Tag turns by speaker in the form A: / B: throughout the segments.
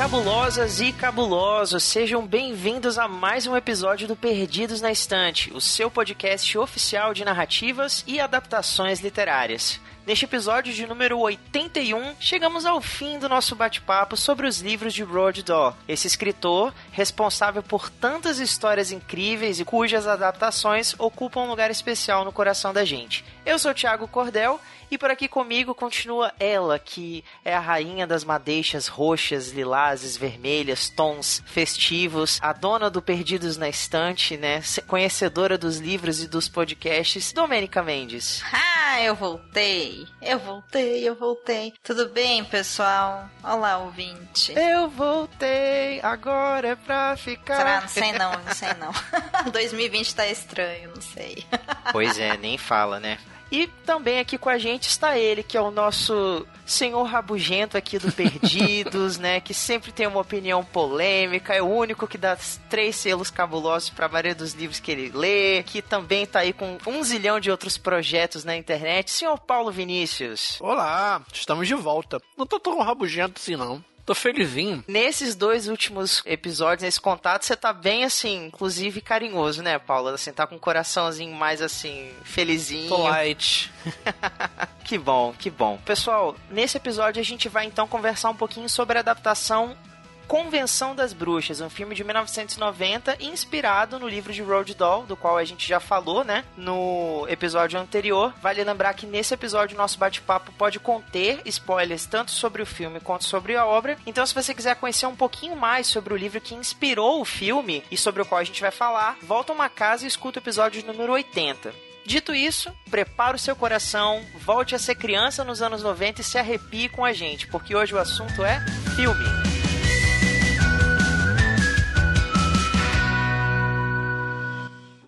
A: Cabulosas e cabulosos, sejam bem-vindos a mais um episódio do Perdidos na Estante, o seu podcast oficial de narrativas e adaptações literárias. Neste episódio de número 81, chegamos ao fim do nosso bate-papo sobre os livros de Roald Dahl, esse escritor responsável por tantas histórias incríveis e cujas adaptações ocupam um lugar especial no coração da gente. Eu sou Thiago Cordel e por aqui comigo continua ela, que é a rainha das madeixas roxas, lilazes, vermelhas, tons festivos, a dona do Perdidos na Estante, né? Conhecedora dos livros e dos podcasts, Domênica Mendes.
B: Ah, eu voltei, eu voltei, eu voltei. Tudo bem, pessoal? Olá, ouvinte.
A: Eu voltei, agora é pra ficar.
B: Será? Não sei não, não sei não. 2020 tá estranho, não sei.
A: Pois é, nem fala, né? E também aqui com a gente está ele, que é o nosso senhor rabugento aqui do Perdidos, né? Que sempre tem uma opinião polêmica, é o único que dá três selos cabulosos para a maioria dos livros que ele lê, que também tá aí com um zilhão de outros projetos na internet. Senhor Paulo Vinícius.
C: Olá, estamos de volta. Não tô tão rabugento assim, não. Tô felizinho.
A: Nesses dois últimos episódios, nesse contato, você tá bem assim, inclusive carinhoso, né, Paula? Assim, tá com um coraçãozinho mais assim, felizinho.
C: Light.
A: que bom, que bom. Pessoal, nesse episódio a gente vai então conversar um pouquinho sobre a adaptação Convenção das Bruxas, um filme de 1990 inspirado no livro de Roald Dahl, do qual a gente já falou, né, no episódio anterior. Vale lembrar que nesse episódio nosso bate-papo pode conter spoilers tanto sobre o filme quanto sobre a obra. Então, se você quiser conhecer um pouquinho mais sobre o livro que inspirou o filme e sobre o qual a gente vai falar, volta uma casa e escuta o episódio número 80. Dito isso, prepara o seu coração, volte a ser criança nos anos 90 e se arrepie com a gente, porque hoje o assunto é filme.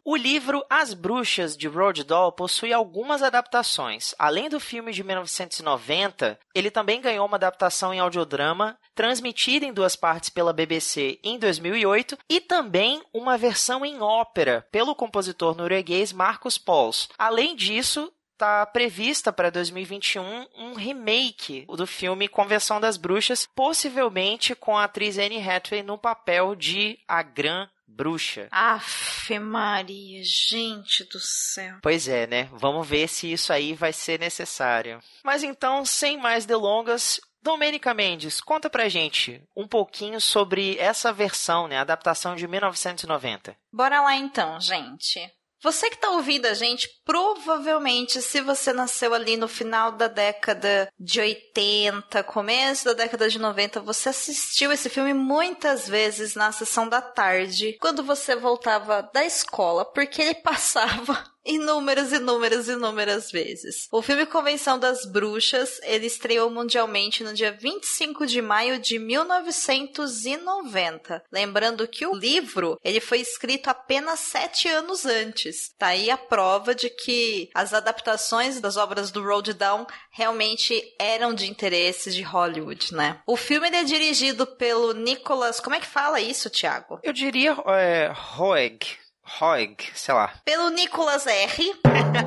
A: O livro As Bruxas de Roald Dahl possui algumas adaptações. Além do filme de 1990, ele também ganhou uma adaptação em audiodrama, transmitida em duas partes pela BBC em 2008, e também uma versão em ópera pelo compositor norueguês Marcus Pauls. Além disso, está prevista para 2021 um remake do filme Convenção das Bruxas, possivelmente com a atriz Anne Hathaway no papel de a Gran bruxa.
B: Afe Maria, gente do céu.
A: Pois é, né? Vamos ver se isso aí vai ser necessário. Mas então, sem mais delongas, Domênica Mendes, conta pra gente um pouquinho sobre essa versão, né, a adaptação de 1990.
B: Bora lá então, gente. Você que está ouvindo a gente, provavelmente, se você nasceu ali no final da década de 80, começo da década de 90, você assistiu esse filme muitas vezes na sessão da tarde, quando você voltava da escola, porque ele passava inúmeras, inúmeras, inúmeras vezes. O filme Convenção das Bruxas, ele estreou mundialmente no dia 25 de maio de 1990. Lembrando que o livro, ele foi escrito apenas sete anos antes. Tá aí a prova de que as adaptações das obras do Roald Dahl realmente eram de interesse de Hollywood, né? O filme é dirigido pelo Nicholas... Como é que fala isso, Thiago?
A: Eu diria é, Roeg. Roig, sei lá.
B: Pelo Nicolas R.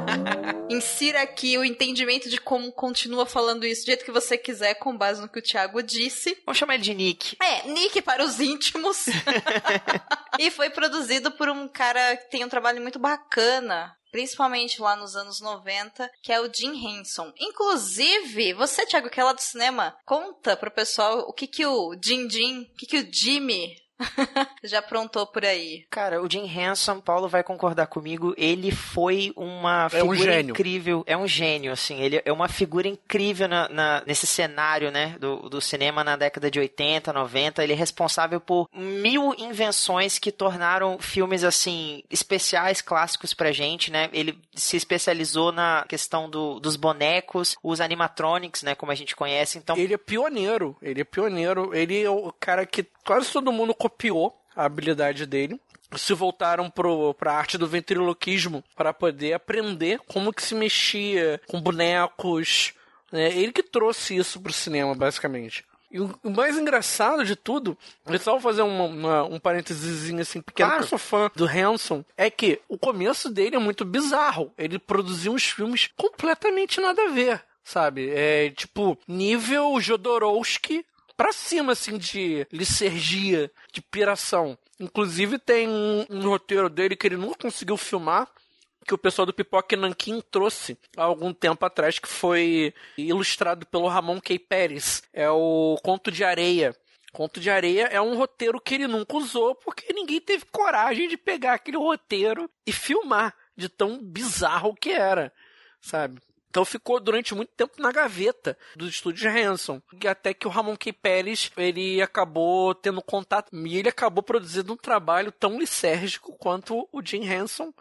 B: Insira aqui o entendimento de como continua falando isso do jeito que você quiser, com base no que o Thiago disse.
A: Vamos chamar ele de Nick.
B: É, Nick para os íntimos. e foi produzido por um cara que tem um trabalho muito bacana principalmente lá nos anos 90, que é o Jim Henson. Inclusive, você, Thiago, que é lá do cinema, conta pro pessoal o que que o Jim Jim, o que que o Jimmy Já aprontou por aí.
A: Cara, o Jim Henson, Paulo vai concordar comigo, ele foi uma é figura um incrível. É um gênio, assim. Ele é uma figura incrível na, na, nesse cenário, né, do, do cinema na década de 80, 90. Ele é responsável por mil invenções que tornaram filmes, assim, especiais, clássicos pra gente, né? Ele se especializou na questão do, dos bonecos, os animatronics, né, como a gente conhece. Então...
C: Ele é pioneiro. Ele é pioneiro. Ele é o cara que quase todo mundo copiou a habilidade dele se voltaram para a arte do ventriloquismo para poder aprender como que se mexia com bonecos. Né? Ele que trouxe isso para o cinema, basicamente. E o mais engraçado de tudo, eu só vou fazer uma, uma, um parênteses assim pequeno, claro. que eu sou fã do Hanson, é que o começo dele é muito bizarro. Ele produziu uns filmes completamente nada a ver, sabe? É tipo, nível Jodorowsky pra cima, assim, de licergia, de piração. Inclusive tem um, um roteiro dele que ele nunca conseguiu filmar, que o pessoal do Pipoca Nankin trouxe há algum tempo atrás, que foi ilustrado pelo Ramon K. Pérez. É o Conto de Areia. Conto de Areia é um roteiro que ele nunca usou porque ninguém teve coragem de pegar aquele roteiro e filmar de tão bizarro que era, sabe? Então ficou durante muito tempo na gaveta dos estúdios Hanson. Até que o Ramon K. Pérez, ele acabou tendo contato e ele acabou produzindo um trabalho tão lisérgico quanto o Jim Henson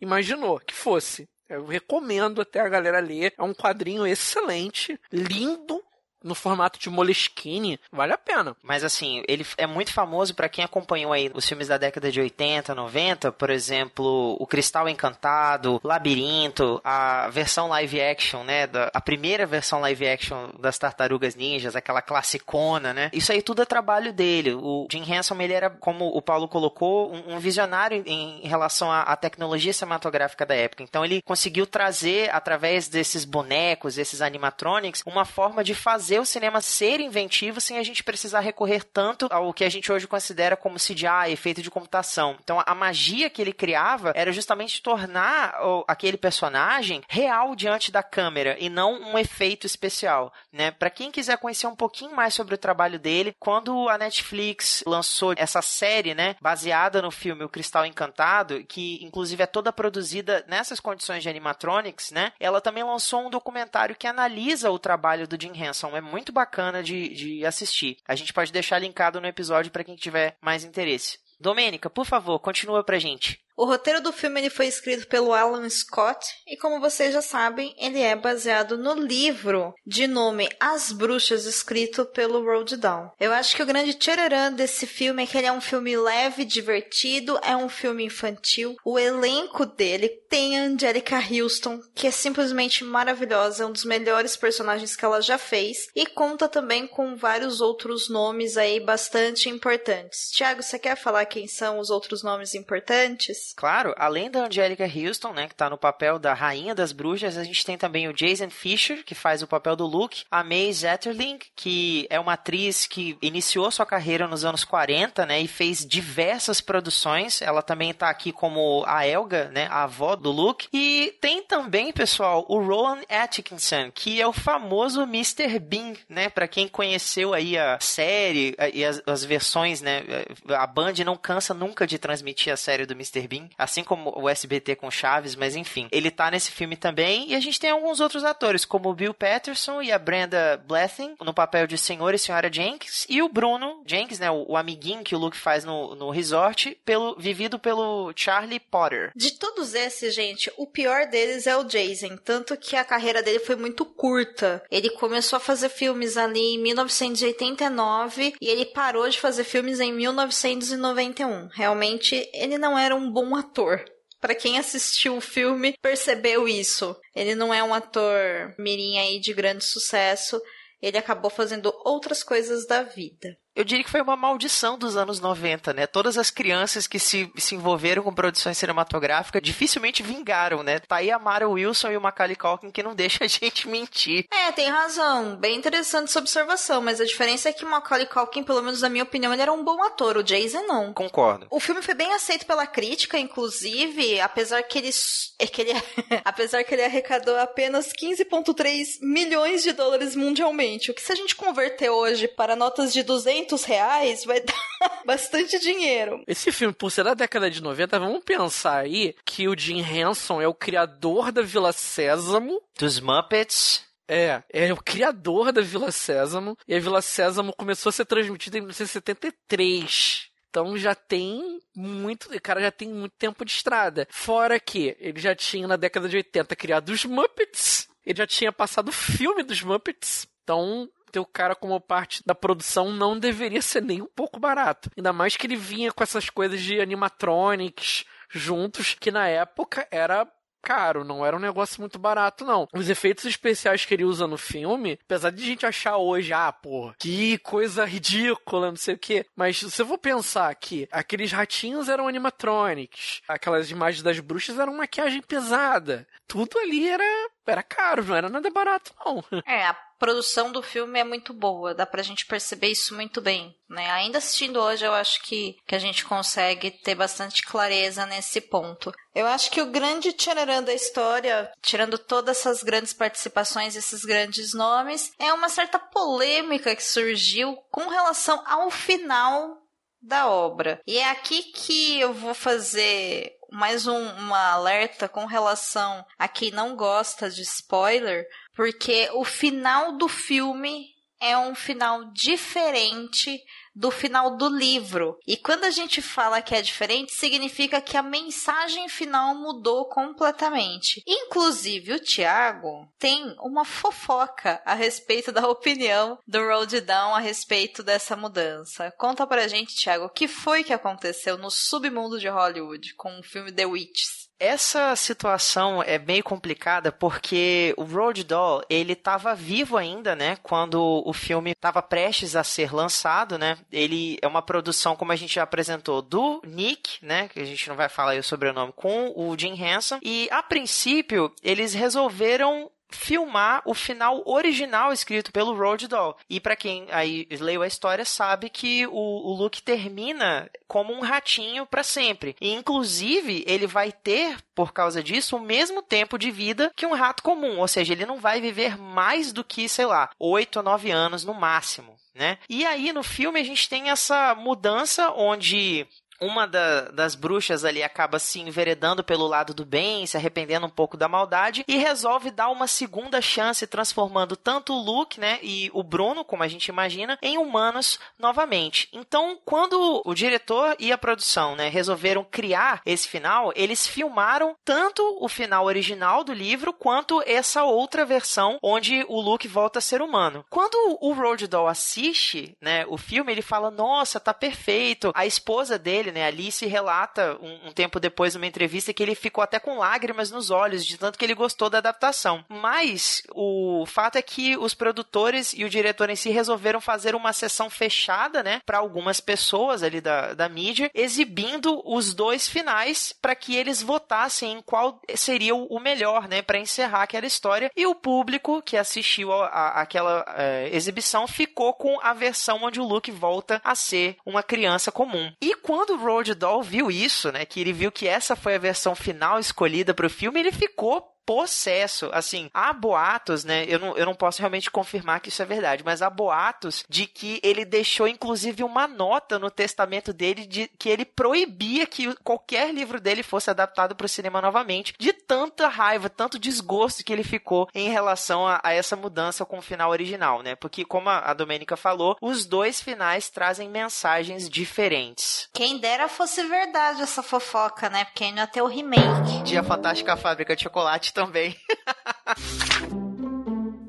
C: imaginou que fosse. Eu recomendo até a galera ler. É um quadrinho excelente, lindo, no formato de Moleskine, vale a pena.
A: Mas assim, ele é muito famoso para quem acompanhou aí os filmes da década de 80, 90, por exemplo, O Cristal Encantado, Labirinto, a versão live action, né, da, a primeira versão live action das Tartarugas Ninjas, aquela classicona, né? Isso aí tudo é trabalho dele. O Jim Henson, ele era, como o Paulo colocou, um, um visionário em, em relação à, à tecnologia cinematográfica da época. Então ele conseguiu trazer através desses bonecos, esses animatronics, uma forma de fazer fazer o cinema ser inventivo sem a gente precisar recorrer tanto ao que a gente hoje considera como CGI, efeito de computação. Então a magia que ele criava era justamente tornar aquele personagem real diante da câmera e não um efeito especial, né? Para quem quiser conhecer um pouquinho mais sobre o trabalho dele, quando a Netflix lançou essa série, né, baseada no filme O Cristal Encantado, que inclusive é toda produzida nessas condições de animatronics, né? Ela também lançou um documentário que analisa o trabalho do Jim Henson. É muito bacana de, de assistir. A gente pode deixar linkado no episódio para quem tiver mais interesse. Domênica, por favor, continua pra gente.
B: O roteiro do filme ele foi escrito pelo Alan Scott e, como vocês já sabem, ele é baseado no livro de nome As Bruxas, escrito pelo Roald Dahl. Eu acho que o grande tchararã desse filme é que ele é um filme leve, divertido, é um filme infantil. O elenco dele tem a Angelica Houston, que é simplesmente maravilhosa, é um dos melhores personagens que ela já fez, e conta também com vários outros nomes aí bastante importantes. Tiago, você quer falar quem são os outros nomes importantes?
A: Claro, além da Angelica Houston, né, que tá no papel da Rainha das Bruxas, a gente tem também o Jason Fisher, que faz o papel do Luke, a May Zetterling, que é uma atriz que iniciou sua carreira nos anos 40, né, e fez diversas produções. Ela também tá aqui como a Elga, né, a avó do Luke. E tem também, pessoal, o Rowan Atkinson, que é o famoso Mr. Bean, né, para quem conheceu aí a série e as, as versões, né, a Band não cansa nunca de transmitir a série do Mr. Assim como o SBT com Chaves, mas enfim. Ele tá nesse filme também e a gente tem alguns outros atores, como o Bill Patterson e a Brenda Blethyn, no papel de Senhor e Senhora Jenkins, e o Bruno Jenkins, né, o, o amiguinho que o Luke faz no, no resort, pelo, vivido pelo Charlie Potter.
B: De todos esses, gente, o pior deles é o Jason, tanto que a carreira dele foi muito curta. Ele começou a fazer filmes ali em 1989 e ele parou de fazer filmes em 1991. Realmente, ele não era um bom ator. Para quem assistiu o filme, percebeu isso. Ele não é um ator mirim aí de grande sucesso. Ele acabou fazendo outras coisas da vida
A: eu diria que foi uma maldição dos anos 90, né? Todas as crianças que se, se envolveram com produções cinematográficas dificilmente vingaram, né? Tá aí a Mara Wilson e o Macaulay Culkin que não deixa a gente mentir.
B: É, tem razão. Bem interessante essa observação, mas a diferença é que o Macaulay Culkin, pelo menos na minha opinião, ele era um bom ator. O Jason não.
A: Concordo.
B: O filme foi bem aceito pela crítica, inclusive, apesar que ele... É que ele apesar que ele arrecadou apenas 15,3 milhões de dólares mundialmente. O que se a gente converter hoje para notas de 200 200 reais vai dar bastante dinheiro.
C: Esse filme, por ser da década de 90, vamos pensar aí que o Jim Henson é o criador da Vila Sésamo.
A: Dos Muppets.
C: É, é o criador da Vila Sésamo. E a Vila Sésamo começou a ser transmitida em 1973. Então já tem muito, o cara já tem muito tempo de estrada. Fora que ele já tinha na década de 80 criado os Muppets, ele já tinha passado o filme dos Muppets. Então ter o cara como parte da produção não deveria ser nem um pouco barato. Ainda mais que ele vinha com essas coisas de animatronics juntos, que na época era caro, não era um negócio muito barato, não. Os efeitos especiais que ele usa no filme, apesar de a gente achar hoje, ah, porra, que coisa ridícula, não sei o quê, mas se eu vou pensar que aqueles ratinhos eram animatronics, aquelas imagens das bruxas eram maquiagem pesada, tudo ali era era caro, não era nada barato, não.
B: É, a produção do filme é muito boa, dá pra gente perceber isso muito bem, né? Ainda assistindo hoje, eu acho que, que a gente consegue ter bastante clareza nesse ponto. Eu acho que o grande tchararã da história, tirando todas essas grandes participações, esses grandes nomes, é uma certa polêmica que surgiu com relação ao final da obra. E é aqui que eu vou fazer mais um, uma alerta com relação a quem não gosta de spoiler, porque o final do filme é um final diferente do final do livro. E quando a gente fala que é diferente, significa que a mensagem final mudou completamente. Inclusive, o Tiago tem uma fofoca a respeito da opinião do Road Down a respeito dessa mudança. Conta pra gente, Tiago, o que foi que aconteceu no submundo de Hollywood com o filme The Witches?
A: Essa situação é meio complicada porque o Road Doll, ele estava vivo ainda, né, quando o filme estava prestes a ser lançado, né? Ele é uma produção, como a gente já apresentou, do Nick, né, que a gente não vai falar aí o sobrenome, com o Jim Henson, e a princípio eles resolveram filmar o final original escrito pelo Road Doll. E para quem aí leu a história sabe que o, o Luke termina como um ratinho para sempre. E inclusive ele vai ter por causa disso o mesmo tempo de vida que um rato comum, ou seja, ele não vai viver mais do que, sei lá, 8 ou 9 anos no máximo. Né? E aí no filme a gente tem essa mudança onde uma da, das bruxas ali acaba se enveredando pelo lado do bem, se arrependendo um pouco da maldade e resolve dar uma segunda chance, transformando tanto o Luke, né, e o Bruno, como a gente imagina, em humanos novamente. Então, quando o diretor e a produção, né, resolveram criar esse final, eles filmaram tanto o final original do livro quanto essa outra versão onde o Luke volta a ser humano. Quando o Road Doll assiste, né, o filme, ele fala: "Nossa, tá perfeito". A esposa dele né? Alice relata um, um, tempo depois numa entrevista que ele ficou até com lágrimas nos olhos, de tanto que ele gostou da adaptação. Mas o fato é que os produtores e o diretor em si resolveram fazer uma sessão fechada, né, para algumas pessoas ali da, da mídia, exibindo os dois finais para que eles votassem em qual seria o melhor, né, para encerrar aquela história. E o público que assistiu a, a, aquela é, exibição ficou com a versão onde o Luke volta a ser uma criança comum. E quando Road Doll viu isso, né? Que ele viu que essa foi a versão final escolhida para o filme, ele ficou possesso. Assim, há boatos, né? Eu não, eu não posso realmente confirmar que isso é verdade, mas há boatos de que ele deixou, inclusive, uma nota no testamento dele de que ele proibia que qualquer livro dele fosse adaptado para o cinema novamente, de tanta raiva, tanto desgosto que ele ficou em relação a, a essa mudança com o final original, né? Porque, como a, a Domênica falou, os dois finais trazem mensagens diferentes.
B: Quem dera fosse verdade essa fofoca, né? Porque ainda tem o remake.
A: Dia Fantástica Fábrica de Chocolate também.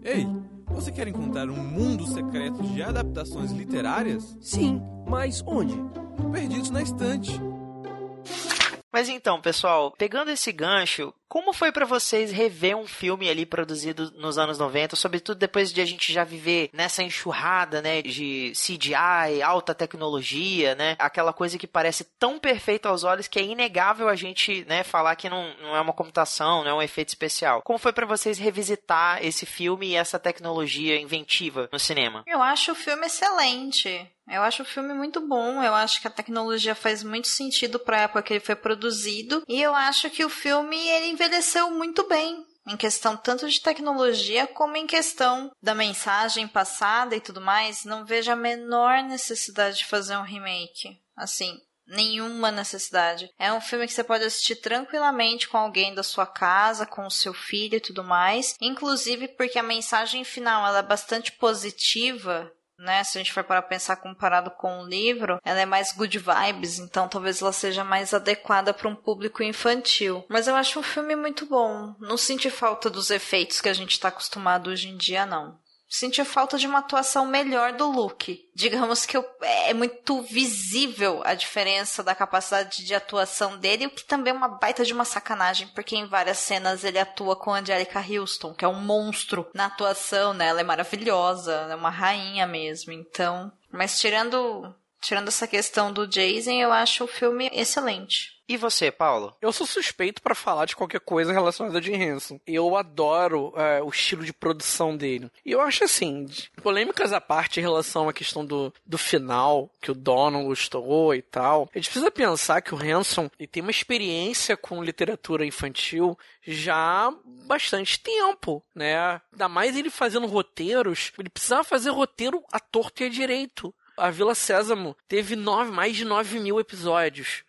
D: Ei, você quer encontrar um mundo secreto de adaptações literárias?
E: Sim, mas onde?
D: Perdidos na Estante.
A: Mas então, pessoal, pegando esse gancho, como foi para vocês rever um filme ali produzido nos anos 90, sobretudo depois de a gente já viver nessa enxurrada, né, de CGI, alta tecnologia, né, aquela coisa que parece tão perfeita aos olhos que é inegável a gente, né, falar que não, não é uma computação, não é um efeito especial. Como foi para vocês revisitar esse filme e essa tecnologia inventiva no cinema?
B: Eu acho o filme excelente. Eu acho o filme muito bom, eu acho que a tecnologia faz muito sentido para a época que ele foi produzido, e eu acho que o filme ele envelheceu muito bem. Em questão tanto de tecnologia como em questão da mensagem passada e tudo mais, não vejo a menor necessidade de fazer um remake. Assim, nenhuma necessidade. É um filme que você pode assistir tranquilamente com alguém da sua casa, com o seu filho e tudo mais. Inclusive porque a mensagem final ela é bastante positiva né? Se a gente for para pensar comparado com o livro, ela é mais good vibes, então talvez ela seja mais adequada para um público infantil. Mas eu acho um filme muito bom. Não senti falta dos efeitos que a gente está acostumado hoje em dia, não. Senti falta de uma atuação melhor do Luke. Digamos que eu, é muito visível a diferença da capacidade de atuação dele, o que também é uma baita de uma sacanagem, porque em várias cenas ele atua com Angelica Houston, que é um monstro na atuação, né? Ela é maravilhosa, é uma rainha mesmo. Então, mas tirando tirando essa questão do Jason, eu acho o filme excelente.
A: E você, Paulo?
C: Eu sou suspeito para falar de qualquer coisa relacionada a Jim Henson. Eu adoro é, o estilo de produção dele. E eu acho assim, polêmicas à parte em relação à questão do, do final, que o Donald gostou e tal. A gente precisa pensar que o Henson ele tem uma experiência com literatura infantil já bastante tempo, né? Ainda mais ele fazendo roteiros, ele precisava fazer roteiro à torto e à direito. A Vila Sésamo teve nove, mais de 9 mil episódios.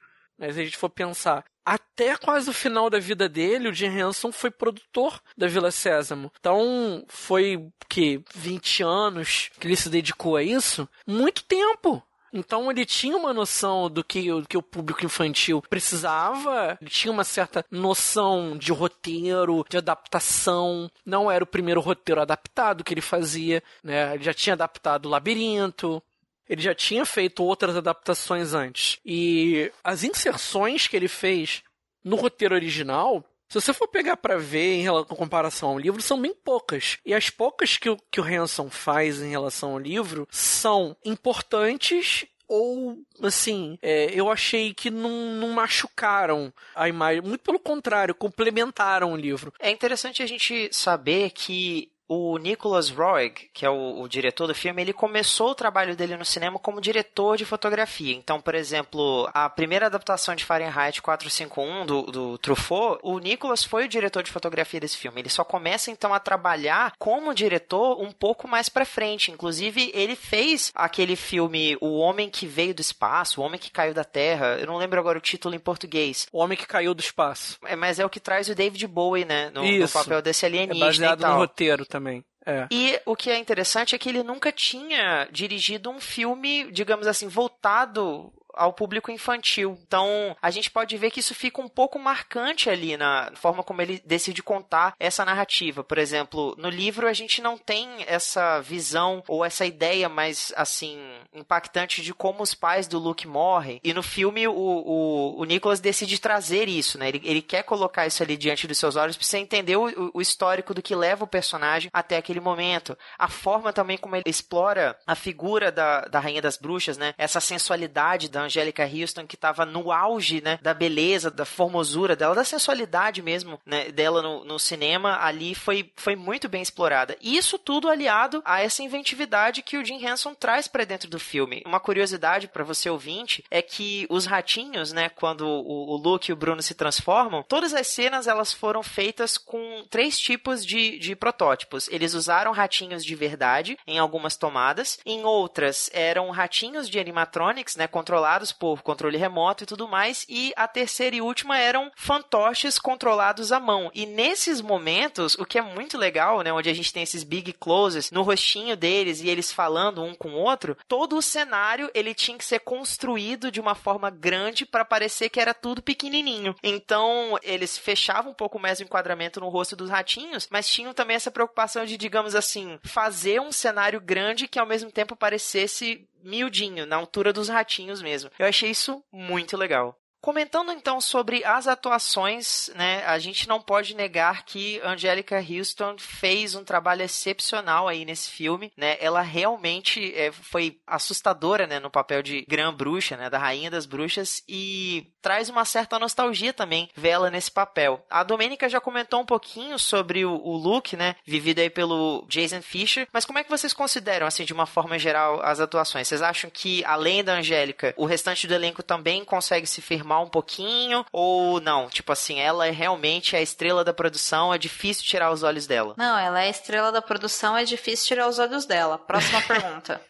C: Né? Se a gente for pensar, até quase o final da vida dele, o Jim Henson foi produtor da Vila Sésamo. Então, foi que 20 anos que ele se dedicou a isso, muito tempo. Então ele tinha uma noção do que, do que o público infantil precisava, ele tinha uma certa noção de roteiro, de adaptação. Não era o primeiro roteiro adaptado que ele fazia, né? Ele já tinha adaptado o Labirinto, ele já tinha feito outras adaptações antes. E as inserções que ele fez no roteiro original se você for pegar para ver em relação, comparação ao livro, são bem poucas. E as poucas que o, que o Hanson faz em relação ao livro são importantes ou assim, é, eu achei que não, não, machucaram a imagem, muito pelo contrário, complementaram o livro.
A: É interessante a gente saber que o Nicholas Roeg, que é o, o, diretor do filme, ele começou o trabalho dele no cinema como diretor de fotografia. Então, por exemplo, a primeira adaptação de Fahrenheit 451 do, do Truffaut, o Nicholas foi o diretor de fotografia desse filme. Ele só começa então a trabalhar como diretor um pouco mais para frente. Inclusive, ele fez aquele filme O Homem que Veio do Espaço, O Homem que Caiu da Terra. Eu não lembro agora o título em português.
C: O Homem que Caiu do Espaço.
A: É, mas é o que traz o David Bowie, né? No, no papel desse alienígena.
C: É baseado no roteiro também. É.
A: E o que é interessante é que ele nunca tinha dirigido um filme, digamos assim, voltado ao público infantil. Então, a gente pode ver que isso fica um pouco marcante ali na forma como ele decide contar essa narrativa. Por exemplo, no livro a gente não tem essa visão ou essa ideia mais assim impactante de como os pais do Luke morrem. E no filme o, o, o Nicholas decide trazer isso, né? Ele, ele quer colocar isso ali diante dos seus olhos para você entender o, o histórico do que leva o personagem até aquele momento. A forma também como ele explora a figura da, da Rainha das Bruxas, né? Essa sensualidade da Angélica Houston, que estava no auge, né, da beleza, da formosura dela, da sensualidade mesmo, né, dela no, no cinema, ali foi, foi muito bem explorada. E isso tudo aliado a essa inventividade que o Jim Henson traz para dentro do filme. Uma curiosidade para você ouvinte é que os ratinhos, né, quando o, o Luke e o Bruno se transformam, todas as cenas elas foram feitas com três tipos de, de protótipos. Eles usaram ratinhos de verdade em algumas tomadas, em outras eram ratinhos de animatronics, né, controlados controlados por controle remoto e tudo mais, e a terceira e última eram fantoches controlados à mão. E nesses momentos, o que é muito legal, né, onde a gente tem esses big closes no rostinho deles e eles falando um com o outro, todo o cenário ele tinha que ser construído de uma forma grande para parecer que era tudo pequenininho. Então, eles fechavam um pouco mais o enquadramento no rosto dos ratinhos, mas tinham também essa preocupação de, digamos assim, fazer um cenário grande que ao mesmo tempo parecesse miudinho, na altura dos ratinhos mesmo. Eu achei isso muito legal. Comentando então sobre as atuações, né, a gente não pode negar que Angelica Houston fez um trabalho excepcional aí nesse filme, né? Ela realmente é, foi assustadora, né, no papel de Grã Bruxa, né, da Rainha das Bruxas e traz uma certa nostalgia também vê-la nesse papel. A Domênica já comentou um pouquinho sobre o, o look, né, vivido aí pelo Jason Fisher, mas como é que vocês consideram, assim, de uma forma geral, as atuações? Vocês acham que, além da Angélica, o restante do elenco também consegue se firmar um pouquinho? Ou não? Tipo assim, ela é realmente a estrela da produção, é difícil tirar os olhos dela?
B: Não, ela é a estrela da produção, é difícil tirar os olhos dela. Próxima pergunta.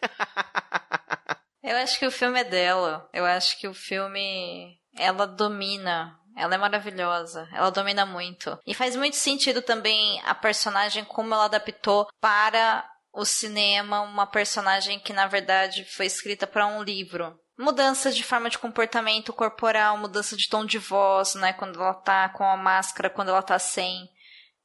B: Eu acho que o filme é dela. Eu acho que o filme. Ela domina ela é maravilhosa. Ela domina muito. E faz muito sentido também a personagem, como ela adaptou para o cinema, uma personagem que na verdade foi escrita para um livro mudanças de forma de comportamento corporal, mudança de tom de voz, né? Quando ela tá com a máscara, quando ela tá sem.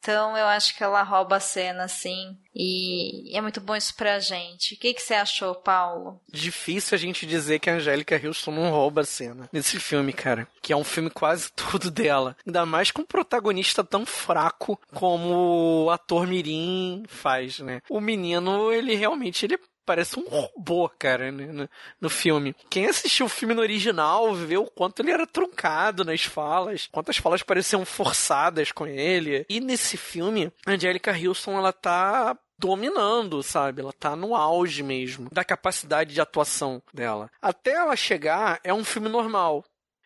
B: Então eu acho que ela rouba a cena, assim. E é muito bom isso pra gente. O que, que você achou, Paulo?
C: Difícil a gente dizer que a Angélica Houston não rouba a cena nesse filme, cara. Que é um filme quase tudo dela. Ainda mais com um protagonista tão fraco como o ator Mirim faz, né? O menino, ele realmente ele parece um robô, cara, né, no, no, filme. Quem assistiu o filme no original vê o quanto ele era truncado nas falas, quantas falas pareciam forçadas com ele. E nesse filme, a Angelica Houston, ela tá dominando, sabe? Ela tá no auge mesmo da capacidade de atuação dela. Até ela chegar, é um filme normal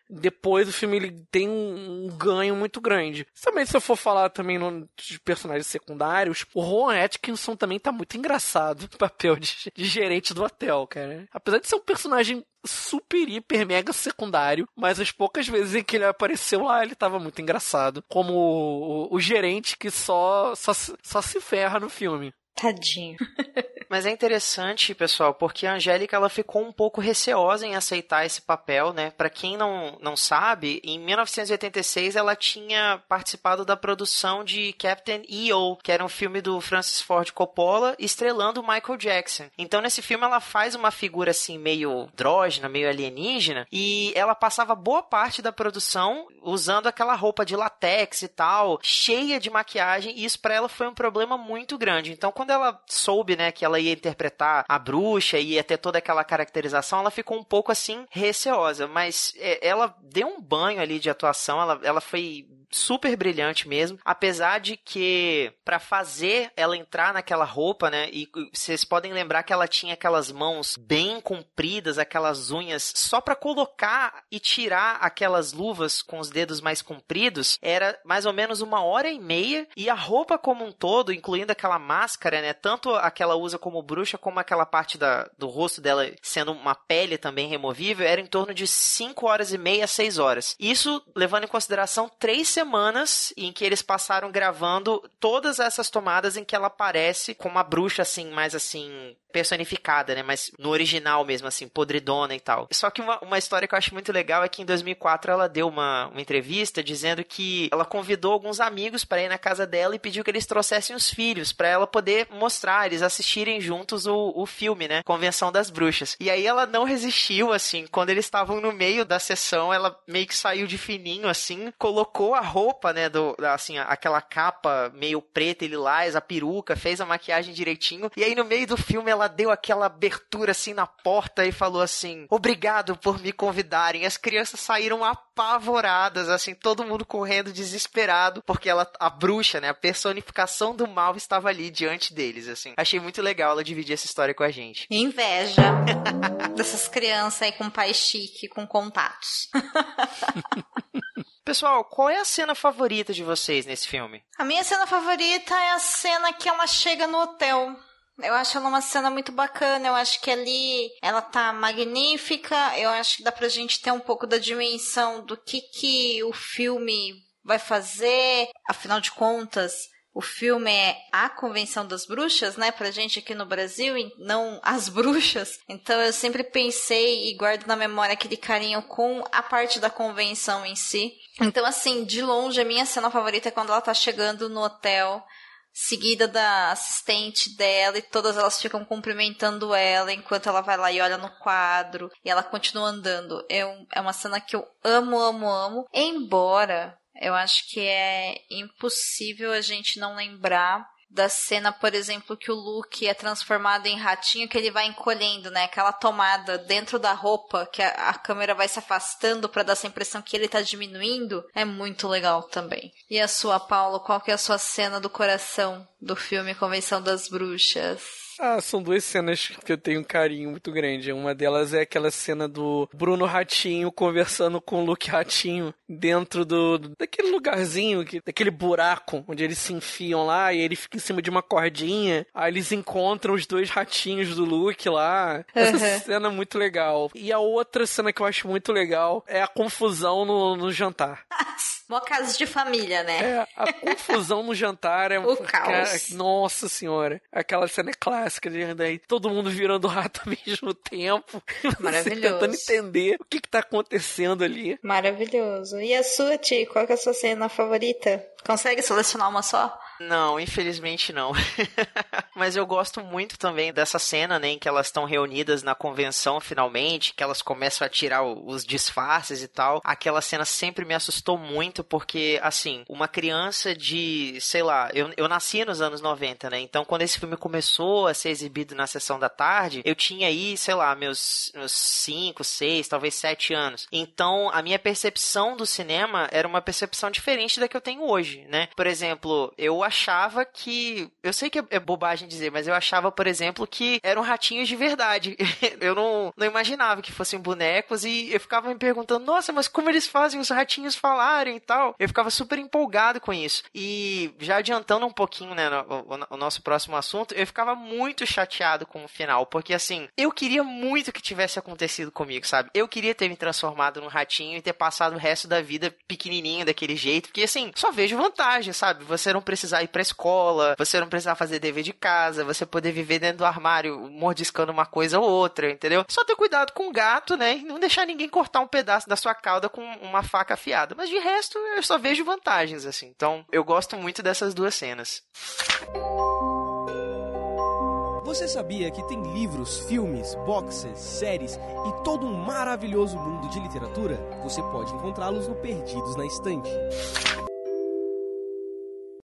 C: depois o filme ele tem um, ganho muito grande. Também, se eu for falar também no, de personagens secundários, o Ron Atkinson também tá muito engraçado no papel de, de gerente do hotel, cara. Apesar de ser um personagem super, hiper, mega secundário, mas as poucas vezes em que ele apareceu lá, ele tava muito engraçado. Como o, o, o gerente que só, só, só se ferra no filme.
B: Tadinho.
A: Mas é interessante, pessoal, porque a Angélica ela ficou um pouco receosa em aceitar esse papel, né? Para quem não, não sabe, em 1986 ela tinha participado da produção de Captain EO, que era um filme do Francis Ford Coppola, estrelando Michael Jackson. Então nesse filme ela faz uma figura assim meio drógena, meio alienígena, e ela passava boa parte da produção usando aquela roupa de latex e tal, cheia de maquiagem, e isso para ela foi um problema muito grande. Então quando ela soube, né, que ela ia interpretar a bruxa e ia ter toda aquela caracterização, ela ficou um pouco assim receosa, mas é, ela deu um banho ali de atuação, ela, ela foi super brilhante mesmo, apesar de que para fazer ela entrar naquela roupa, né, e vocês podem lembrar que ela tinha aquelas mãos bem compridas, aquelas unhas, só para colocar e tirar aquelas luvas com os dedos mais compridos, era mais ou menos uma hora e meia, e a roupa como um todo, incluindo aquela máscara, né, tanto a que ela usa como bruxa, como aquela parte da, do rosto dela sendo uma pele também removível, era em torno de 5 horas e meia, 6 horas. Isso levando em consideração três semanas em que eles passaram gravando todas essas tomadas em que ela aparece com uma bruxa assim, mais assim, personificada, né? Mas no original mesmo, assim, podridona e tal. Só que uma, uma história que eu acho muito legal é que em 2004 ela deu uma, uma entrevista dizendo que ela convidou alguns amigos para ir na casa dela e pediu que eles trouxessem os filhos para ela poder mostrar, eles assistirem juntos o, o filme, né? Convenção das Bruxas. E aí ela não resistiu, assim, quando eles estavam no meio da sessão, ela meio que saiu de fininho, assim, colocou a roupa, né, do, assim, aquela capa meio preta e lilás, a peruca, fez a maquiagem direitinho, e aí no meio do filme ela ela deu aquela abertura assim na porta e falou assim: Obrigado por me convidarem. As crianças saíram apavoradas, assim, todo mundo correndo desesperado, porque ela, a bruxa, né, a personificação do mal estava ali diante deles, assim. Achei muito legal ela dividir essa história com a gente.
B: Inveja dessas crianças aí com pai chique, com contatos.
A: Pessoal, qual é a cena favorita de vocês nesse filme?
B: A minha cena favorita é a cena que ela chega no hotel. Eu acho ela uma cena muito bacana. Eu acho que ali ela tá magnífica. Eu acho que dá pra gente ter um pouco da dimensão do que que o filme vai fazer. Afinal de contas, o filme é a Convenção das Bruxas, né, pra gente aqui no Brasil, e não as bruxas. Então eu sempre pensei e guardo na memória aquele carinho com a parte da convenção em si. Então, assim, de longe, a minha cena favorita é quando ela tá chegando no hotel seguida da assistente dela e todas elas ficam cumprimentando ela enquanto ela vai lá e olha no quadro e ela continua andando. É, um, é uma cena que eu amo, amo, amo. Embora eu acho que é impossível a gente não lembrar da cena, por exemplo, que o Luke é transformado em ratinho, que ele vai encolhendo, né? Aquela tomada dentro da roupa, que a, a câmera vai se afastando para dar essa impressão que ele tá diminuindo, é muito legal também. E a sua, Paulo, qual que é a sua cena do coração do filme Convenção das Bruxas?
C: Ah, são duas cenas que eu tenho um carinho muito grande. Uma delas é aquela cena do Bruno Ratinho conversando com o Luke Ratinho dentro do daquele lugarzinho, que, daquele buraco onde eles se enfiam lá e ele fica em cima de uma cordinha. Aí eles encontram os dois ratinhos do Luke lá. Essa uhum. cena é muito legal. E a outra cena que eu acho muito legal é a confusão no, no jantar.
B: Mó casa de família, né?
C: É, a confusão no jantar é...
B: o caos. Cara,
C: nossa senhora. Aquela cena é daí todo mundo virando rato ao mesmo tempo.
B: Maravilhoso.
C: tentando entender o que, que tá acontecendo ali.
B: Maravilhoso. E a sua, Ti? Qual é a sua cena favorita? Consegue selecionar uma só?
A: Não, infelizmente não. Mas eu gosto muito também dessa cena, né, em que elas estão reunidas na convenção finalmente, que elas começam a tirar os disfarces e tal. Aquela cena sempre me assustou muito, porque, assim, uma criança de, sei lá, eu, eu nasci nos anos 90, né? Então, quando esse filme começou a ser exibido na sessão da tarde, eu tinha aí, sei lá, meus 5, 6, talvez 7 anos. Então, a minha percepção do cinema era uma percepção diferente da que eu tenho hoje, né? Por exemplo, eu achava que. Eu sei que é bobagem dizer, mas eu achava, por exemplo, que eram ratinhos de verdade. eu não, não imaginava que fossem bonecos e eu ficava me perguntando, nossa, mas como eles fazem os ratinhos falarem e tal? Eu ficava super empolgado com isso. E já adiantando um pouquinho, né, o, o nosso próximo assunto, eu ficava muito chateado com o final, porque assim, eu queria muito que tivesse acontecido comigo, sabe? Eu queria ter me transformado num ratinho e ter passado o resto da vida pequenininho daquele jeito, porque assim, só vejo vantagem, sabe? Você não precisar ir pra escola, você não precisar fazer dever de casa, você poder viver dentro do armário mordiscando uma coisa ou outra, entendeu? Só ter cuidado com o gato, né? E não deixar ninguém cortar um pedaço da sua cauda com uma faca afiada. Mas de resto, eu só vejo vantagens, assim. Então, eu gosto muito dessas duas cenas.
D: Você sabia que tem livros, filmes, boxes, séries e todo um maravilhoso mundo de literatura? Você pode encontrá-los no Perdidos na Estante.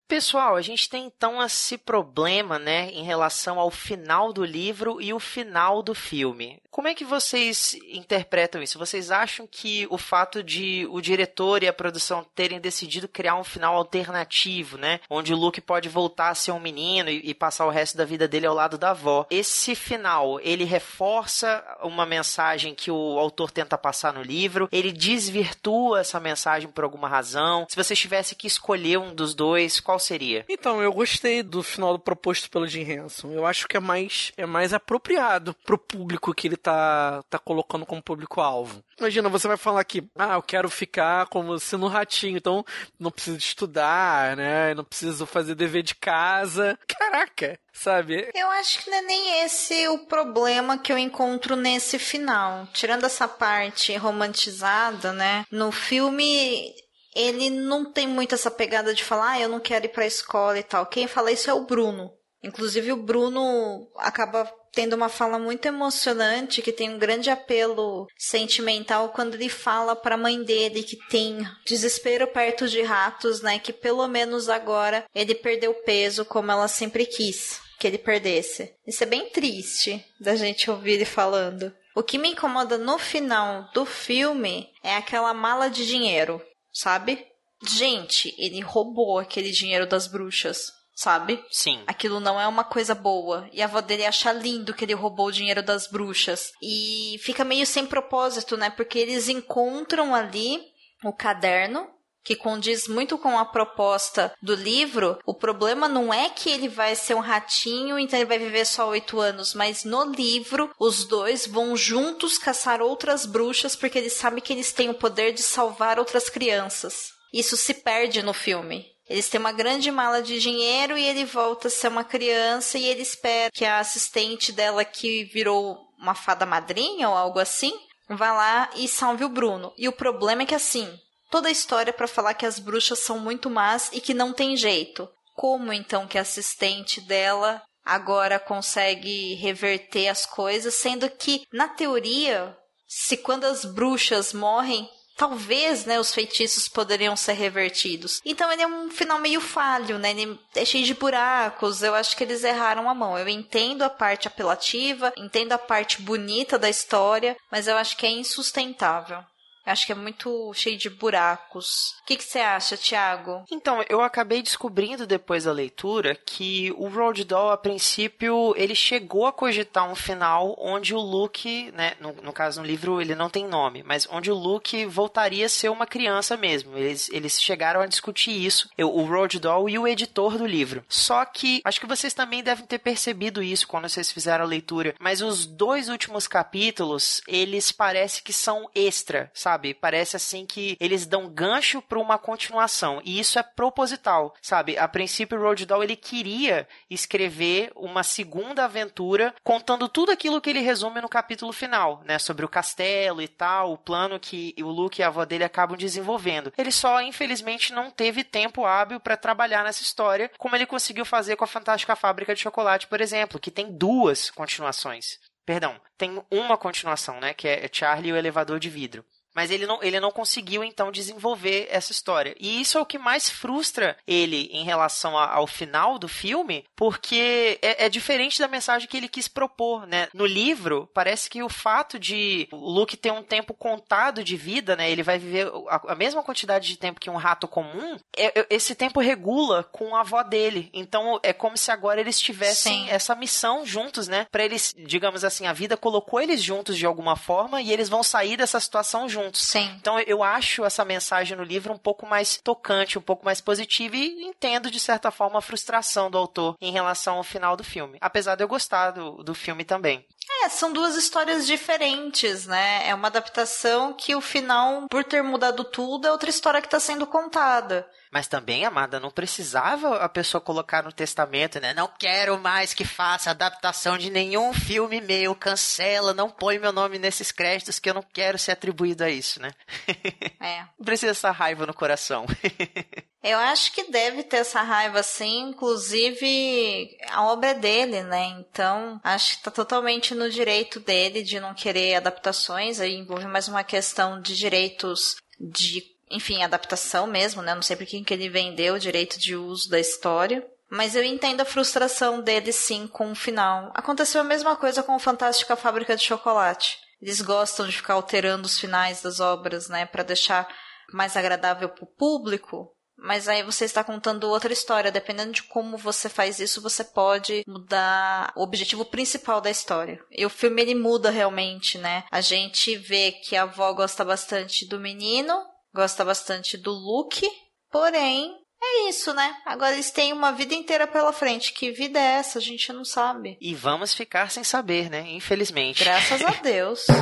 A: Pessoal, a gente tem então esse problema, né, em relação ao final do livro e o final do filme. Como é que vocês interpretam isso? Vocês acham que o fato de o diretor e a produção terem decidido criar um final alternativo, né, onde o Luke pode voltar a ser um menino e, passar o resto da vida dele ao lado da avó, esse final, ele reforça uma mensagem que o autor tenta passar no livro? Ele desvirtua essa mensagem por alguma razão? Se você tivesse que escolher um dos dois, qual qual seria?
C: Então, eu gostei do final proposto pelo Jim Henson. Eu acho que é mais, é mais apropriado pro público que ele tá, tá colocando como público-alvo. Imagina, você vai falar que, ah, eu quero ficar como se no ratinho, então não preciso estudar, né? Não preciso fazer dever de casa. Caraca! sabe?
B: Eu acho que não é nem esse o problema que eu encontro nesse final. Tirando essa parte romantizada, né? No filme ele não tem muito essa pegada de falar, ah, eu não quero ir pra escola e tal. Quem fala isso é o Bruno. Inclusive, o Bruno acaba tendo uma fala muito emocionante, que tem um grande apelo sentimental quando ele fala para a mãe dele que tem desespero perto de ratos, né? Que pelo menos agora ele perdeu peso como ela sempre quis que ele perdesse. Isso é bem triste da gente ouvir ele falando. O que me incomoda no final do filme é aquela mala de dinheiro sabe? Gente, ele roubou aquele dinheiro das bruxas, sabe?
A: Sim.
B: Aquilo não é uma coisa boa. E a avó dele acha lindo que ele roubou o dinheiro das bruxas. E fica meio sem propósito, né? Porque eles encontram ali o caderno que condiz muito com a proposta do livro, o problema não é que ele vai ser um ratinho, então ele vai viver só oito anos, mas no livro os dois vão juntos caçar outras bruxas porque eles sabem que eles têm o poder de salvar outras crianças. Isso se perde no filme. Eles têm uma grande mala de dinheiro e ele volta a ser uma criança e ele espera que a assistente dela que virou uma fada madrinha ou algo assim, vá lá e salve o Bruno. E o problema é que assim, toda a história para falar que as bruxas são muito más e que não tem jeito. Como então que a assistente dela agora consegue reverter as coisas, sendo que na teoria, se quando as bruxas morrem, talvez, né, os feitiços poderiam ser revertidos. Então ele é um final meio falho, né? Ele é cheio de buracos. Eu acho que eles erraram a mão. Eu entendo a parte apelativa, entendo a parte bonita da história, mas eu acho que é insustentável. Acho que é muito cheio de buracos. O que, você acha, Thiago?
A: Então, eu acabei descobrindo depois da leitura que o Roald Dahl, a princípio, ele chegou a cogitar um final onde o Luke, né, no, no caso no livro ele não tem nome, mas onde o Luke voltaria a ser uma criança mesmo. Eles, eles chegaram a discutir isso, eu, o Roald Dahl e o editor do livro. Só que, acho que vocês também devem ter percebido isso quando vocês fizeram a leitura, mas os dois últimos capítulos, eles parecem que são extra, sabe? Sabe? Parece assim que eles dão gancho para uma continuação. E isso é proposital, sabe? A princípio, o Roald Dahl ele queria escrever uma segunda aventura contando tudo aquilo que ele resume no capítulo final, né? Sobre o castelo e tal, o plano que o Luke e a avó dele acabam desenvolvendo. Ele só, infelizmente, não teve tempo hábil para trabalhar nessa história, como ele conseguiu fazer com a Fantástica Fábrica de Chocolate, por exemplo, que tem duas continuações. Perdão, tem uma continuação, né? Que é Charlie e o Elevador de Vidro. Mas ele não, ele não conseguiu, então, desenvolver essa história. E isso é o que mais frustra ele em relação a, ao final do filme, porque é, é, diferente da mensagem que ele quis propor, né? No livro, parece que o fato de o Luke ter um tempo contado de vida, né? Ele vai viver a, a mesma quantidade de tempo que um rato comum, é, é, esse tempo regula com a avó dele. Então, é como se agora eles tivessem Sim. essa missão juntos, né? Pra eles, digamos assim, a vida colocou eles juntos de alguma forma e eles vão sair dessa situação juntos
B: Sim.
A: Então eu acho essa mensagem no livro um pouco mais tocante, um pouco mais positiva e entendo de certa forma a frustração do autor em relação ao final do filme. Apesar de eu gostar do, do filme também.
B: É, são duas histórias diferentes, né? É uma adaptação que o final, por ter mudado tudo, é outra história que está sendo contada.
A: Mas também, Amada, não precisava a pessoa colocar no testamento, né? Não quero mais que faça adaptação de nenhum filme meu, cancela, não põe meu nome nesses créditos que eu não quero ser atribuído a isso, né?
B: É.
A: Não precisa essa raiva no coração.
B: Eu acho que deve ter essa raiva, sim. Inclusive, a obra é dele, né? Então, acho que tá totalmente no direito dele de não querer adaptações. Aí envolve mais uma questão de direitos de, enfim, adaptação mesmo, né? Não sei por que ele vendeu o direito de uso da história. Mas eu entendo a frustração dele, sim, com o final. Aconteceu a mesma coisa com o Fantástica Fábrica de Chocolate. Eles gostam de ficar alterando os finais das obras, né? para deixar mais agradável pro público. Mas aí você está contando outra história. Dependendo de como você faz isso, você pode mudar o objetivo principal da história. E o filme ele muda realmente, né? A gente vê que a avó gosta bastante do menino, gosta bastante do Luke, porém é isso, né? Agora eles têm uma vida inteira pela frente. Que vida é essa? A gente não sabe.
A: E vamos ficar sem saber, né? Infelizmente.
B: Graças a Deus.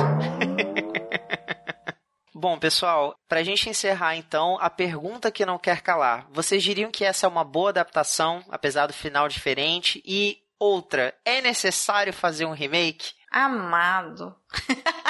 A: Bom, pessoal, para a gente encerrar então, a pergunta que não quer calar. Vocês diriam que essa é uma boa adaptação, apesar do final diferente? E outra, é necessário fazer um remake?
B: Amado.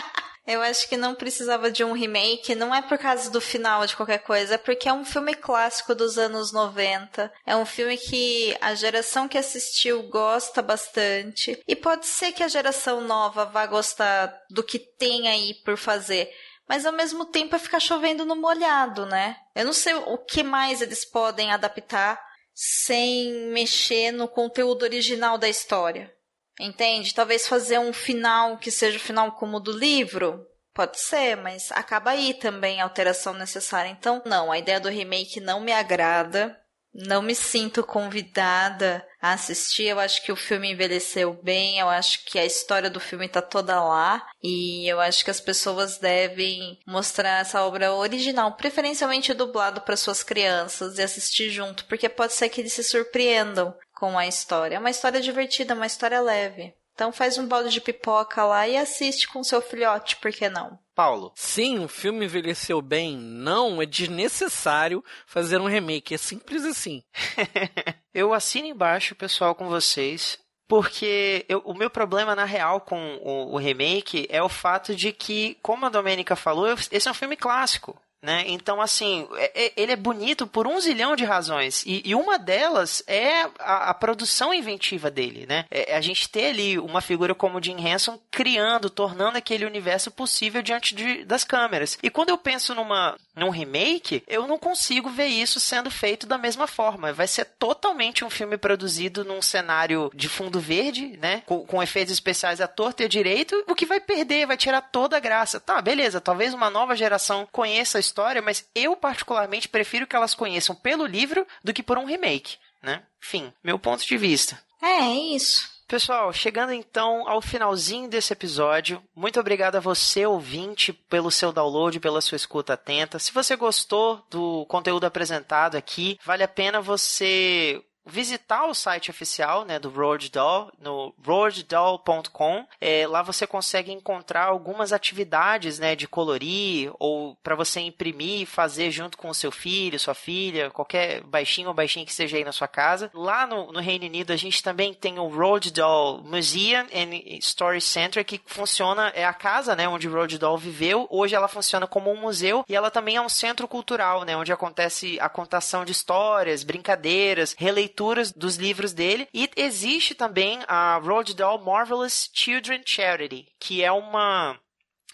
B: Eu acho que não precisava de um remake, não é por causa do final de qualquer coisa, é porque é um filme clássico dos anos 90. É um filme que a geração que assistiu gosta bastante. E pode ser que a geração nova vá gostar do que tem aí por fazer mas ao mesmo tempo é ficar chovendo no molhado, né? Eu não sei o que mais eles podem adaptar sem mexer no conteúdo original da história. Entende? Talvez fazer um final que seja o final como o do livro. Pode ser, mas acaba aí também a alteração necessária. Então, não, a ideia do remake não me agrada não me sinto convidada a assistir. Eu acho que o filme envelheceu bem, eu acho que a história do filme tá toda lá e eu acho que as pessoas devem mostrar essa obra original, preferencialmente dublado para suas crianças e assistir junto, porque pode ser que eles se surpreendam com a história. É uma história divertida, uma história leve. Então faz um balde de pipoca lá e assiste com seu filhote, por que não?
A: Paulo.
C: Sim, o filme envelheceu bem. Não, é desnecessário fazer um remake. É simples assim.
A: eu assino embaixo, pessoal, com vocês. Porque eu, o meu problema, na real, com o, o, remake é o fato de que, como a Domênica falou, esse é um filme clássico. Né? Então, assim, é, é, ele é bonito por um zilhão de razões. E, e uma delas é a, a, produção inventiva dele, né? É, a gente ter ali uma figura como Jim Henson criando, tornando aquele universo possível diante de, das câmeras. E quando eu penso numa, num remake, eu não consigo ver isso sendo feito da mesma forma. Vai ser totalmente um filme produzido num cenário de fundo verde, né? Com, com efeitos especiais à torta e à direito, o que vai perder, vai tirar toda a graça. Tá, beleza, talvez uma nova geração conheça a história história, mas eu particularmente prefiro que elas conheçam pelo livro do que por um remake, né? Enfim, meu ponto de vista.
B: É, é isso.
A: Pessoal, chegando então ao finalzinho desse episódio, muito obrigado a você, ouvinte, pelo seu download, pela sua escuta atenta. Se você gostou do conteúdo apresentado aqui, vale a pena você visitar o site oficial né, do Road Doll, no roaddoll.com. É, lá você consegue encontrar algumas atividades né, de colorir ou para você imprimir e fazer junto com o seu filho, sua filha, qualquer baixinho ou baixinha que esteja aí na sua casa. Lá no, no Reino Unido a gente também tem o Road Doll Museum and Story Center que funciona, é a casa né, onde Road Doll viveu. Hoje ela funciona como um museu e ela também é um centro cultural, né, onde acontece a contação de histórias, brincadeiras, releituras dos livros dele. E existe também a Roald Dahl Marvelous Children Charity, que é uma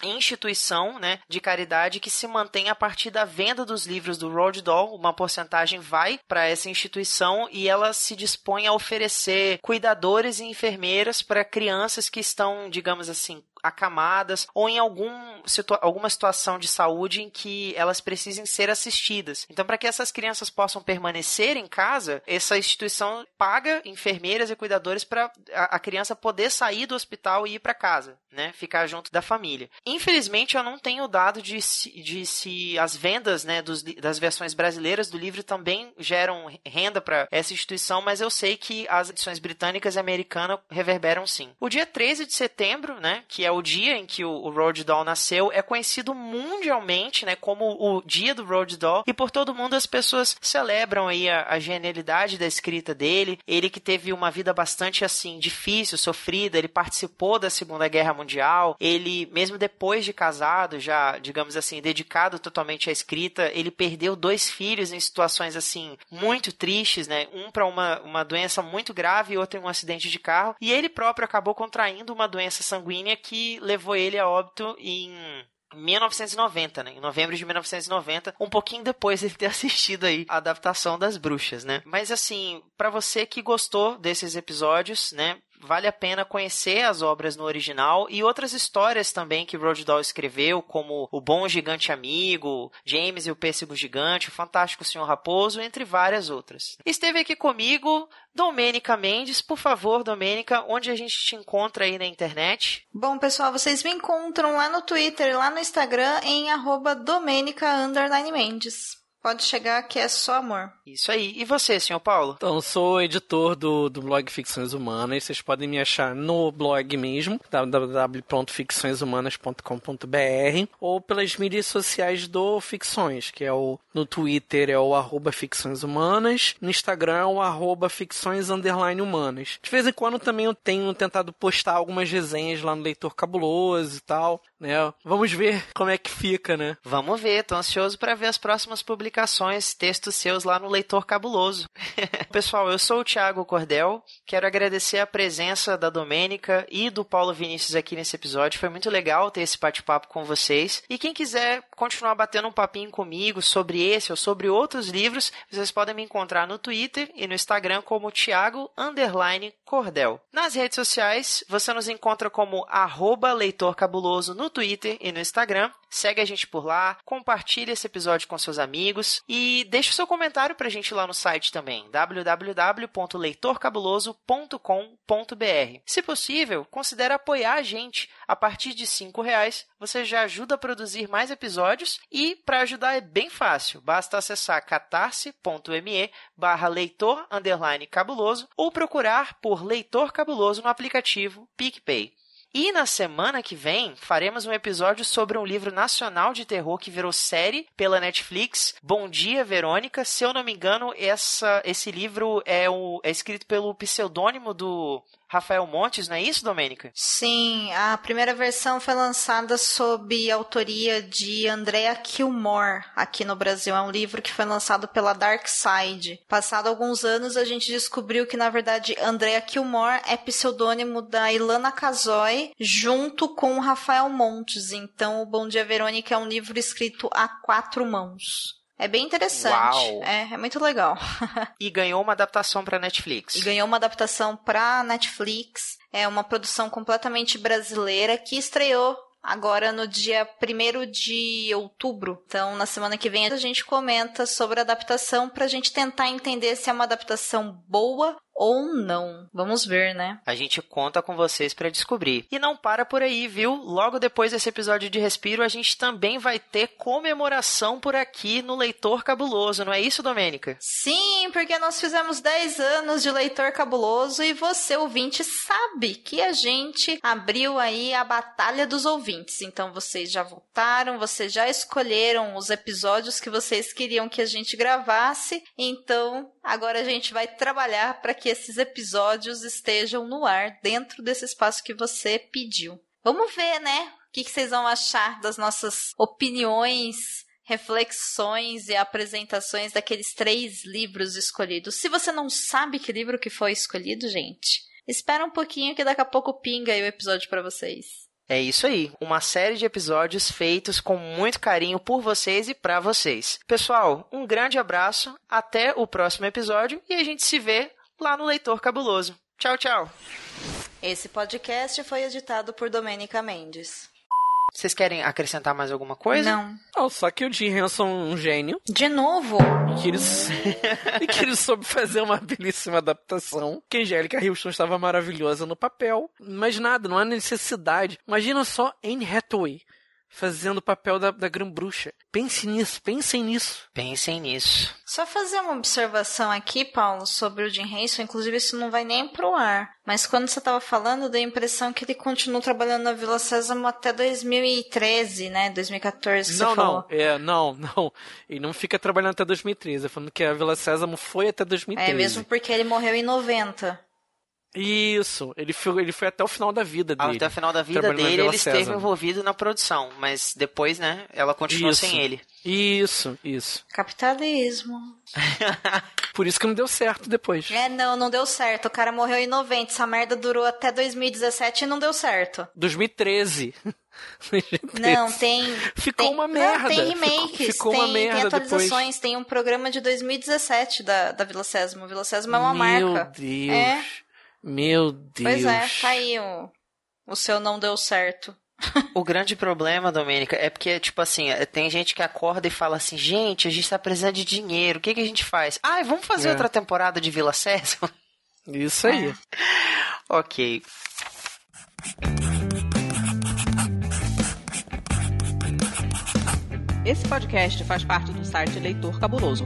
A: instituição né, de caridade que se mantém a partir da venda dos livros do Roald Dahl. Uma porcentagem vai para essa instituição e ela se dispõe a oferecer cuidadores e enfermeiras para crianças que estão, digamos assim, acamadas ou em algum situa alguma situação de saúde em que elas precisem ser assistidas. Então, para que essas crianças possam permanecer em casa, essa instituição paga enfermeiras e cuidadores para a, a, criança poder sair do hospital e ir para casa, né? Ficar junto da família. Infelizmente, eu não tenho dado de, de se as vendas né, dos, das versões brasileiras do livro também geram renda para essa instituição, mas eu sei que as edições britânicas e americanas reverberam sim. O dia 13 de setembro, né, que é o dia em que o, o Roald Dahl nasceu, é conhecido mundialmente, né, como o dia do Roald Dahl, e por todo mundo as pessoas celebram aí a, a genialidade da escrita dele. Ele que teve uma vida bastante assim difícil, sofrida, ele participou da Segunda Guerra Mundial, ele mesmo depois de casado, já, digamos assim, dedicado totalmente à escrita, ele perdeu dois filhos em situações assim muito tristes, né? Um para uma, uma doença muito grave e outro em um acidente de carro, e ele próprio acabou contraindo uma doença sanguínea que levou ele a óbito em 1990, né? Em novembro de 1990, um pouquinho depois de ter assistido aí a adaptação das bruxas, né? Mas assim, para você que gostou desses episódios, né? Vale a pena conhecer as obras no original e outras histórias também que Roald Dahl escreveu, como O Bom Gigante Amigo, James e o Pêssego Gigante, O Fantástico Senhor Raposo, entre várias outras. Esteve aqui comigo Domênica Mendes. Por favor, Domênica, onde a gente te encontra aí na internet?
B: Bom, pessoal, vocês me encontram lá no Twitter, lá no Instagram, em arroba Mendes. Pode chegar que é só amor.
A: Isso aí. E você, senhor Paulo?
C: Então, sou editor do, do blog Ficções Humanas. Vocês podem me achar no blog mesmo, www.ficçõeshumanas.com.br ou pelas mídias sociais do Ficções, que é o no Twitter é o arroba Ficções Humanas, no Instagram é o arroba Ficções Underline Humanas. De vez em quando também eu tenho tentado postar algumas resenhas lá no Leitor Cabuloso e tal, né? Vamos ver como é que fica, né?
A: Vamos ver, tô ansioso para ver as próximas publicações textos seus lá no Leitor Cabuloso. Pessoal, eu sou o Thiago Cordel, quero agradecer a presença da Domênica e do Paulo Vinícius aqui nesse episódio. Foi muito legal ter esse bate-papo com vocês. E quem quiser continuar batendo um papinho comigo sobre esse ou sobre outros livros, vocês podem me encontrar no Twitter e no Instagram como Thiago Cordel. Nas redes sociais, você nos encontra como arroba Leitor Cabuloso no Twitter e no Instagram. Segue a gente por lá, compartilhe esse episódio com seus amigos e deixe o seu comentário pra gente lá no site também, www.leitorcabuloso.com.br. Se possível, considere apoiar a gente. A partir de R$ reais você já ajuda a produzir mais episódios e para ajudar é bem fácil, basta acessar catarse.me barra leitor cabuloso ou procurar por Leitor Cabuloso no aplicativo PicPay. E na semana que vem faremos um episódio sobre um livro nacional de terror que virou série pela Netflix, Bom Dia Verônica. Se eu não me engano, essa, esse livro é, o, é escrito pelo pseudônimo do Rafael Montes, não é isso, Domênica?
B: Sim, a primeira versão foi lançada sob autoria de Andrea Kilmore aqui no Brasil. É um livro que foi lançado pela Dark Side. Passado alguns anos, a gente descobriu que, na verdade, Andrea Kilmore é pseudônimo da Ilana Casoy, junto com Rafael Montes. Então, o Bom Dia Verônica é um livro escrito a quatro mãos. É bem interessante. Uau. É, é muito legal.
A: e ganhou uma adaptação para Netflix.
B: E ganhou uma adaptação para Netflix. É uma produção completamente brasileira que estreou agora no dia 1 de outubro. Então, na semana que vem, a gente comenta sobre a adaptação para a gente tentar entender se é uma adaptação boa ou não. Vamos ver, né?
A: A gente conta com vocês para descobrir. E não para por aí, viu? Logo depois desse episódio de Respiro, a gente também vai ter comemoração por aqui no Leitor Cabuloso, não é isso, Domênica?
B: Sim, porque nós fizemos 10 anos de Leitor Cabuloso e você, ouvinte, sabe que a gente abriu aí a Batalha dos Ouvintes. Então vocês já votaram, vocês já escolheram os episódios que vocês queriam que a gente gravasse. Então agora a gente vai trabalhar para que esses episódios estejam no ar dentro desse espaço que você pediu. Vamos ver, né? O que, vocês vão achar das nossas opiniões, reflexões e apresentações daqueles três livros escolhidos. Se você não sabe que livro que foi escolhido, gente, espera um pouquinho que daqui a pouco pinga aí o episódio para vocês.
A: É isso aí, uma série de episódios feitos com muito carinho por vocês e para vocês. Pessoal, um grande abraço, até o próximo episódio e a gente se vê lá no Leitor Cabuloso. Tchau, tchau.
B: Esse podcast foi editado por Domênica Mendes.
A: Vocês querem acrescentar mais alguma coisa?
B: Não.
C: Não, só que o Jim Henson é um gênio.
B: De novo?
C: E que ele, e que ele soube fazer uma belíssima adaptação. Que Angélica Houston estava maravilhosa no papel. Mas nada, não há necessidade. Imagina só Anne Hathaway fazendo o papel da, da Bruxa. Pense nisso, pensem nisso.
A: Pensem nisso.
B: Só fazer uma observação aqui, Paulo, sobre o Jim Henson, inclusive isso não vai nem pro ar. Mas quando você estava falando, deu a impressão que ele continuou trabalhando na Vila Sésamo até 2013, né? 2014,
C: não,
B: você falou.
C: Não, é, não, não. Ele não fica trabalhando até 2013. Falando que a Vila Sésamo foi até 2013.
B: É, mesmo porque ele morreu em 90.
C: Isso, ele foi, ele foi até o final da vida dele.
A: Até o final da vida dele, ele esteve envolvido na produção, mas depois, né, ela continuou
C: isso.
A: sem ele.
C: Isso, isso.
B: Capitalismo.
C: Por isso que não deu certo depois.
B: É, não, não deu certo. O cara morreu em 90, essa merda durou até 2017 e não deu certo.
C: 2013.
B: Não, tem.
C: Ficou
B: tem,
C: uma merda.
B: Não, tem remakes,
C: ficou, ficou
B: tem,
C: uma merda
B: tem atualizações,
C: depois.
B: tem um programa de 2017 da, da Vila Sésamo. Vila Sésamo é uma
C: Meu
B: marca.
C: Deus.
B: É.
C: Meu Deus.
B: Pois é, tá aí o, o seu não deu certo.
A: o grande problema, Domênica, é porque, tipo assim, tem gente que acorda e fala assim, gente, a gente tá precisando de dinheiro, o que, que a gente faz? Ah, vamos fazer
C: É.
A: outra temporada de Vila Sésamo?
C: Isso aí.
B: É.
A: ok.
E: Esse podcast faz parte do site Leitor Cabuloso.